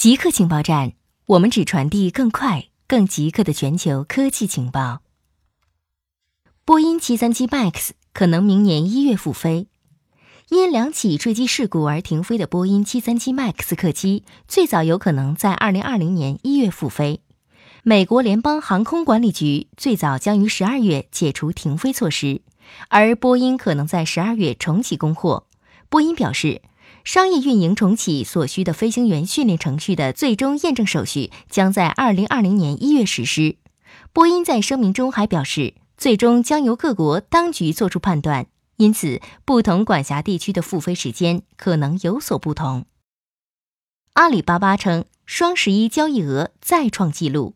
极客情报站，我们只传递更快、更极客的全球科技情报。波音737 MAX 可能明年一月复飞。因两起坠机事故而停飞的波音737 MAX 客机，最早有可能在2020年一月复飞。美国联邦航空管理局最早将于十二月解除停飞措施，而波音可能在十二月重启供货。波音表示。商业运营重启所需的飞行员训练程序的最终验证手续将在二零二零年一月实施。波音在声明中还表示，最终将由各国当局作出判断，因此不同管辖地区的复飞时间可能有所不同。阿里巴巴称，双十一交易额再创纪录。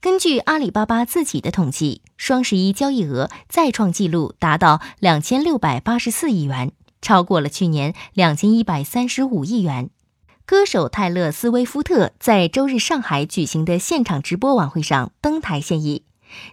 根据阿里巴巴自己的统计，双十一交易额再创纪录，达到两千六百八十四亿元。超过了去年两千一百三十五亿元。歌手泰勒·斯威夫特在周日上海举行的现场直播晚会上登台献艺。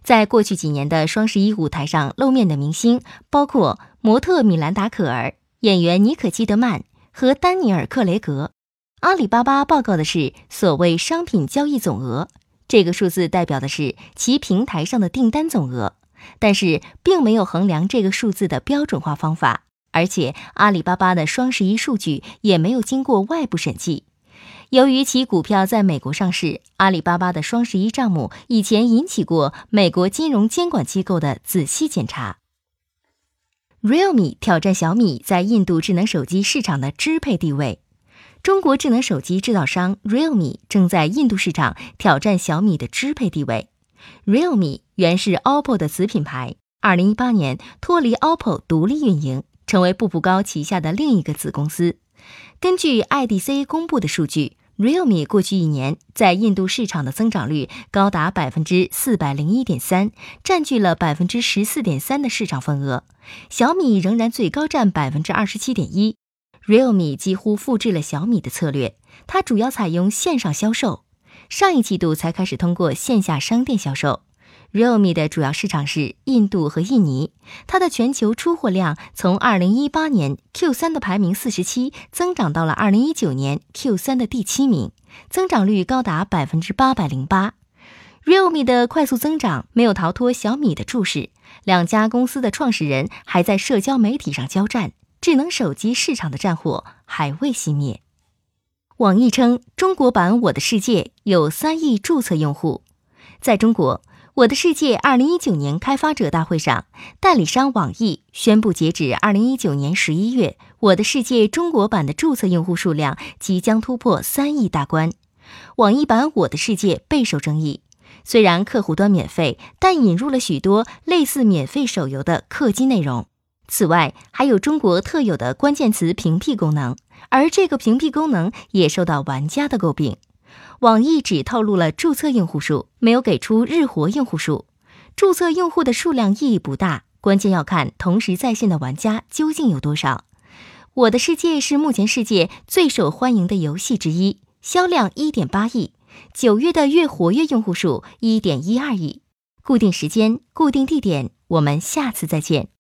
在过去几年的双十一舞台上露面的明星包括模特米兰达·可儿、演员妮可基德曼和丹尼尔·克雷格。阿里巴巴报告的是所谓商品交易总额，这个数字代表的是其平台上的订单总额，但是并没有衡量这个数字的标准化方法。而且，阿里巴巴的双十一数据也没有经过外部审计。由于其股票在美国上市，阿里巴巴的双十一账目以前引起过美国金融监管机构的仔细检查。Realme 挑战小米在印度智能手机市场的支配地位。中国智能手机制造商 Realme 正在印度市场挑战小米的支配地位。Realme 原是 OPPO 的子品牌，二零一八年脱离 OPPO 独立运营。成为步步高旗下的另一个子公司。根据 IDC 公布的数据，Realme 过去一年在印度市场的增长率高达百分之四百零一点三，占据了百分之十四点三的市场份额。小米仍然最高占百分之二十七点一。Realme 几乎复制了小米的策略，它主要采用线上销售，上一季度才开始通过线下商店销售。Realme 的主要市场是印度和印尼，它的全球出货量从2018年 Q3 的排名四十七增长到了2019年 Q3 的第七名，增长率高达百分之八百零八。Realme 的快速增长没有逃脱小米的注视，两家公司的创始人还在社交媒体上交战，智能手机市场的战火还未熄灭。网易称，中国版《我的世界》有三亿注册用户，在中国。我的世界二零一九年开发者大会上，代理商网易宣布，截止二零一九年十一月，我的世界中国版的注册用户数量即将突破三亿大关。网易版我的世界备受争议，虽然客户端免费，但引入了许多类似免费手游的氪金内容。此外，还有中国特有的关键词屏蔽功能，而这个屏蔽功能也受到玩家的诟病。网易只透露了注册用户数，没有给出日活用户数。注册用户的数量意义不大，关键要看同时在线的玩家究竟有多少。我的世界是目前世界最受欢迎的游戏之一，销量一点八亿，九月的月活跃用户数一点一二亿。固定时间，固定地点，我们下次再见。